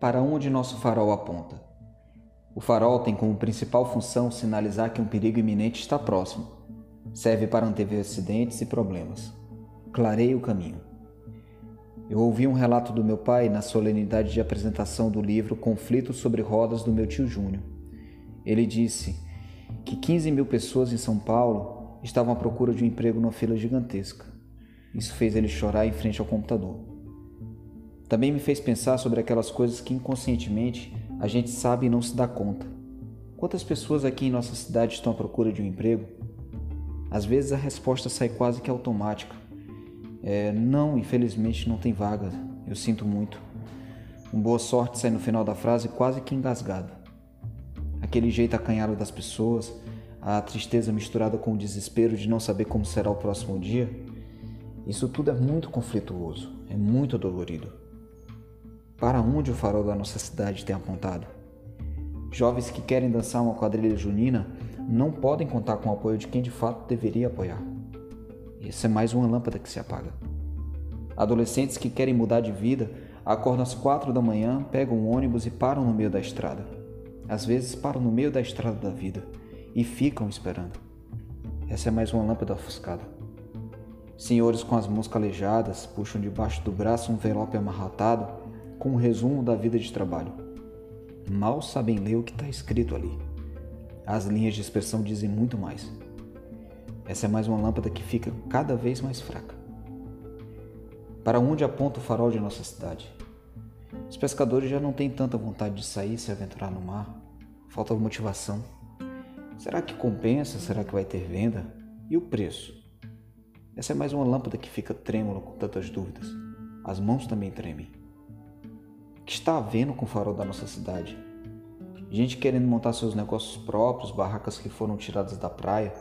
Para onde nosso farol aponta? O farol tem como principal função sinalizar que um perigo iminente está próximo. Serve para antever acidentes e problemas. Clareia o caminho. Eu ouvi um relato do meu pai na solenidade de apresentação do livro Conflitos sobre Rodas do meu tio Júnior. Ele disse que 15 mil pessoas em São Paulo estavam à procura de um emprego numa fila gigantesca. Isso fez ele chorar em frente ao computador. Também me fez pensar sobre aquelas coisas que inconscientemente a gente sabe e não se dá conta. Quantas pessoas aqui em nossa cidade estão à procura de um emprego? Às vezes a resposta sai quase que automática. É, não, infelizmente não tem vaga. Eu sinto muito. Um boa sorte sai no final da frase quase que engasgado. Aquele jeito acanhado das pessoas, a tristeza misturada com o desespero de não saber como será o próximo dia, isso tudo é muito conflituoso, é muito dolorido. Para onde o farol da nossa cidade tem apontado? Jovens que querem dançar uma quadrilha junina não podem contar com o apoio de quem de fato deveria apoiar. Essa é mais uma lâmpada que se apaga. Adolescentes que querem mudar de vida acordam às quatro da manhã, pegam um ônibus e param no meio da estrada. Às vezes param no meio da estrada da vida e ficam esperando. Essa é mais uma lâmpada ofuscada. Senhores com as mãos calejadas puxam debaixo do braço um envelope amarratado com um resumo da vida de trabalho. Mal sabem ler o que está escrito ali. As linhas de expressão dizem muito mais. Essa é mais uma lâmpada que fica cada vez mais fraca. Para onde aponta o farol de nossa cidade? Os pescadores já não têm tanta vontade de sair e se aventurar no mar. Falta motivação. Será que compensa? Será que vai ter venda? E o preço? Essa é mais uma lâmpada que fica trêmula com tantas dúvidas. As mãos também tremem que está havendo com o farol da nossa cidade. Gente querendo montar seus negócios próprios, barracas que foram tiradas da praia,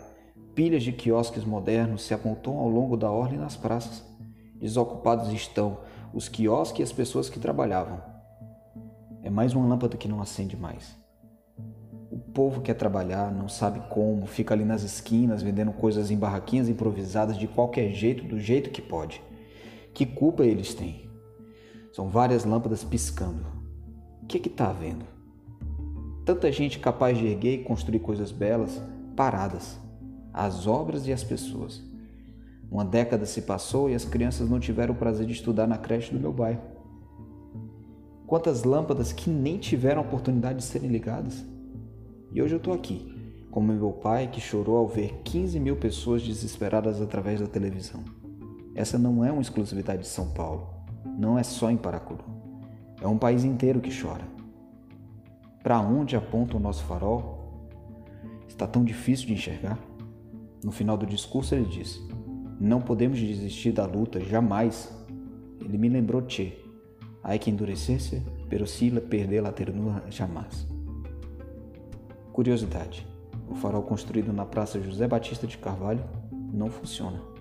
pilhas de quiosques modernos se apontam ao longo da orla e nas praças. Desocupados estão os quiosques e as pessoas que trabalhavam. É mais uma lâmpada que não acende mais. O povo quer trabalhar, não sabe como, fica ali nas esquinas vendendo coisas em barraquinhas improvisadas de qualquer jeito, do jeito que pode. Que culpa eles têm? São várias lâmpadas piscando. O que é está havendo? Tanta gente capaz de erguer e construir coisas belas, paradas. As obras e as pessoas. Uma década se passou e as crianças não tiveram o prazer de estudar na creche do meu bairro. Quantas lâmpadas que nem tiveram a oportunidade de serem ligadas. E hoje eu estou aqui, como meu pai que chorou ao ver 15 mil pessoas desesperadas através da televisão. Essa não é uma exclusividade de São Paulo não é só em Paracuru. É um país inteiro que chora. Para onde aponta o nosso farol? Está tão difícil de enxergar? No final do discurso ele diz: Não podemos desistir da luta, jamais. Ele me lembrou Che. Hay que endurecer-se, pero si perder la ternura jamais. Curiosidade: o farol construído na Praça José Batista de Carvalho não funciona.